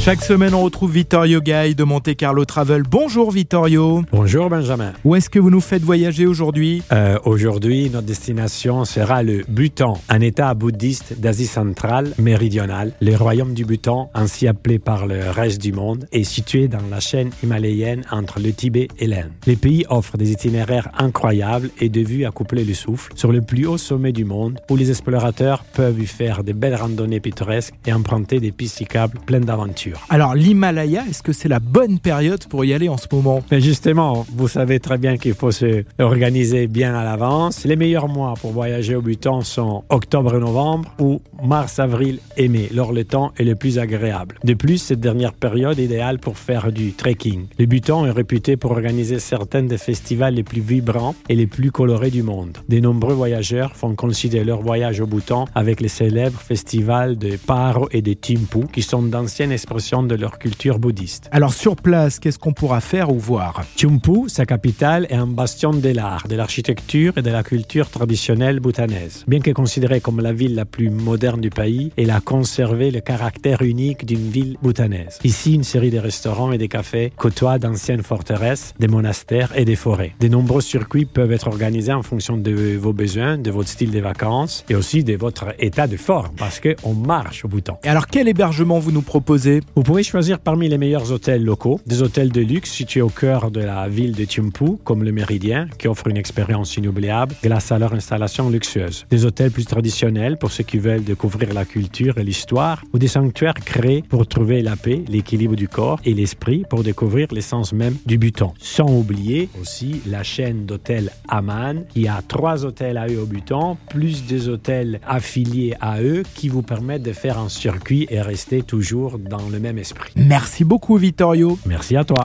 Chaque semaine, on retrouve Vittorio Gay de Monte Carlo Travel. Bonjour Vittorio. Bonjour Benjamin. Où est-ce que vous nous faites voyager aujourd'hui? Euh, Aujourd'hui, notre destination sera le Bhutan, un État bouddhiste d'Asie centrale méridionale. Le royaume du Bhutan, ainsi appelé par le reste du monde, est situé dans la chaîne himalayenne entre le Tibet et l'Inde. Les pays offrent des itinéraires incroyables et des vues à coupler le souffle sur le plus haut sommet du monde, où les explorateurs peuvent y faire de belles randonnées pittoresques et emprunter des pistes cyclables pleines d'aventures. Alors l'Himalaya, est-ce que c'est la bonne période pour y aller en ce moment? Mais justement, vous savez très bien qu'il faut se organiser bien à l'avance. Les meilleurs mois pour voyager au Bhutan sont octobre et novembre ou mars, avril et mai, lors le temps est le plus agréable. De plus, cette dernière période est idéale pour faire du trekking. Le Bhutan est réputé pour organiser certains des festivals les plus vibrants et les plus colorés du monde. De nombreux voyageurs font considérer leur voyage au Bhutan avec les célèbres festivals de Paro et de Thimphu, qui sont d'anciennes de leur culture bouddhiste. Alors sur place, qu'est-ce qu'on pourra faire ou voir? Thimphu, sa capitale, est un bastion de l'art, de l'architecture et de la culture traditionnelle bhoutanaise. Bien que considérée comme la ville la plus moderne du pays, elle a conservé le caractère unique d'une ville bhoutanaise. Ici, une série de restaurants et de cafés côtoient d'anciennes forteresses, des monastères et des forêts. De nombreux circuits peuvent être organisés en fonction de vos besoins, de votre style de vacances et aussi de votre état de forme, parce qu'on marche au Bhoutan. Et alors quel hébergement vous nous proposez? Vous pouvez choisir parmi les meilleurs hôtels locaux, des hôtels de luxe situés au cœur de la ville de Thimphu, comme le Méridien, qui offre une expérience inoubliable grâce à leur installation luxueuse. Des hôtels plus traditionnels pour ceux qui veulent découvrir la culture et l'histoire, ou des sanctuaires créés pour trouver la paix, l'équilibre du corps et l'esprit pour découvrir l'essence même du Bhutan. Sans oublier aussi la chaîne d'hôtels Aman, qui a trois hôtels à eux au Bhutan, plus des hôtels affiliés à eux qui vous permettent de faire un circuit et rester toujours dans le même esprit. Merci beaucoup Vittorio. Merci à toi.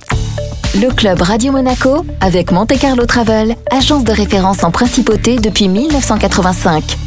Le club Radio Monaco avec Monte Carlo Travel, agence de référence en principauté depuis 1985.